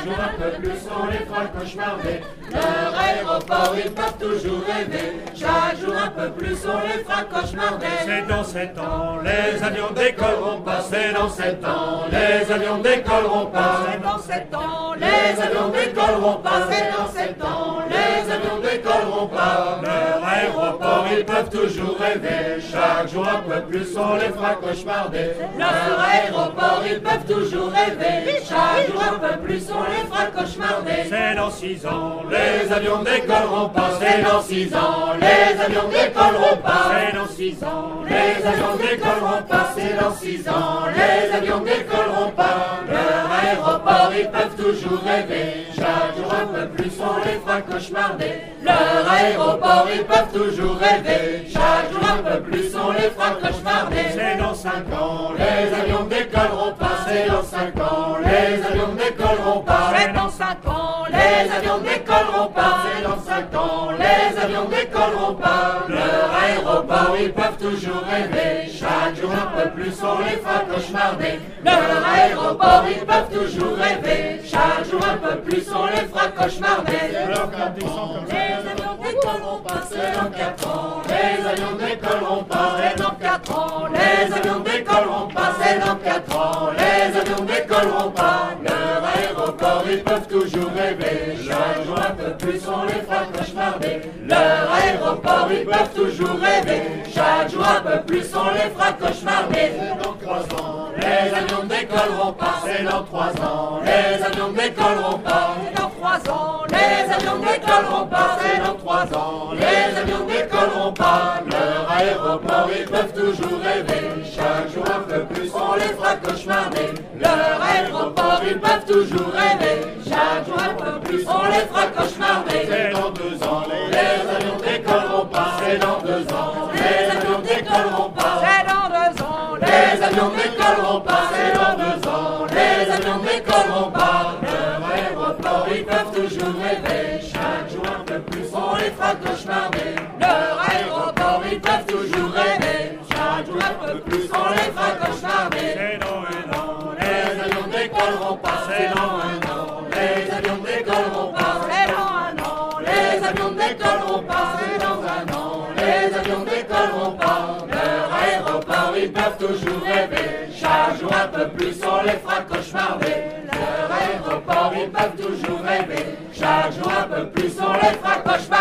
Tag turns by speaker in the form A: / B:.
A: Chaque jour un peu plus, on les fera cauchemarder. Leur aéroport, ils peuvent toujours rêver. Chaque jour un peu plus, on les fera cauchemarder.
B: C'est dans sept ans, les avions décolleront pas. C'est dans sept ans, les avions décolleront pas.
A: C'est dans sept ans, les avions décolleront pas.
B: Ils peuvent toujours rêver. Chaque jour un peu plus, on les fera cauchemarder.
A: Leur aéroport, ils peuvent toujours rêver. Chaque jour un peu plus, on les fera cauchemarder.
B: C'est dans six ans, les avions décolleront pas. C'est dans six ans, les avions décolleront pas. C'est dans six ans,
A: Les avions décolleront pas, c'est dans six ans. Les avions décolleront pas. Leur aéroport, ils peuvent toujours rêver. Chaque jour un peu plus, on les fera cauchemarder. Leur aéroport, ils peuvent toujours rêver. Chaque jour un peu plus, on les fera cauchemarder.
B: C'est dans cinq ans, les avions décolleront pas. C'est dans cinq ans,
A: toujours rêver. Chaque jour un peu plus, on les fera cauchemarder. Leur aéroport, ils peuvent toujours rêver. Chaque jour un peu plus, on les fera cauchemarder. Les avions décolleront pas, c'est dans quatre ans. Les avions décolleront pas, c'est dans quatre ans. Les avions décolleront pas, c'est dans quatre ans. Les avions décolleront pas. Leur aéroport, ils peuvent toujours rêver. Chaque jour un peu plus, on les fera cauchemarder. Leur aéroport, ils peuvent toujours rêver. Chaque jour un peu plus, on les fera cauchemarder.
B: Dans trois ans, les avions décolleront pas. C'est dans trois ans, les avions décolleront pas.
A: C'est dans trois ans, les avions décolleront pas. C'est dans trois ans, les avions décolleront pas. Leur aéroport, ils peuvent toujours rêver. Chaque jour un peu plus, on les fera cauchemarder. Leur aéroport, ils peuvent toujours rêver. Chaque jour un peu plus, on les fera cauchemarder.
B: C'est dans deux ans, les
A: Les avions décolleront pas. C'est dans deux ans, Chaque jour un peu plus, on les fera cauchemarder. Leur aéroport, ils peuvent toujours rêver. Chaque jour un peu plus, on les fera cauchemarder.
B: C'est dans un an,
A: Les avions décolleront pas, c'est dans un an. Les avions décolleront pas, c'est dans un an. Les avions décolleront pas, c'est dans un an. Les avions décolleront pas. Leur aéroport, ils peuvent toujours rêver. Chaque jour un peu plus, on les fera cauchemarder. Ils peuvent toujours rêver. Chaque jour un peu plus, on les fera cauchemarder.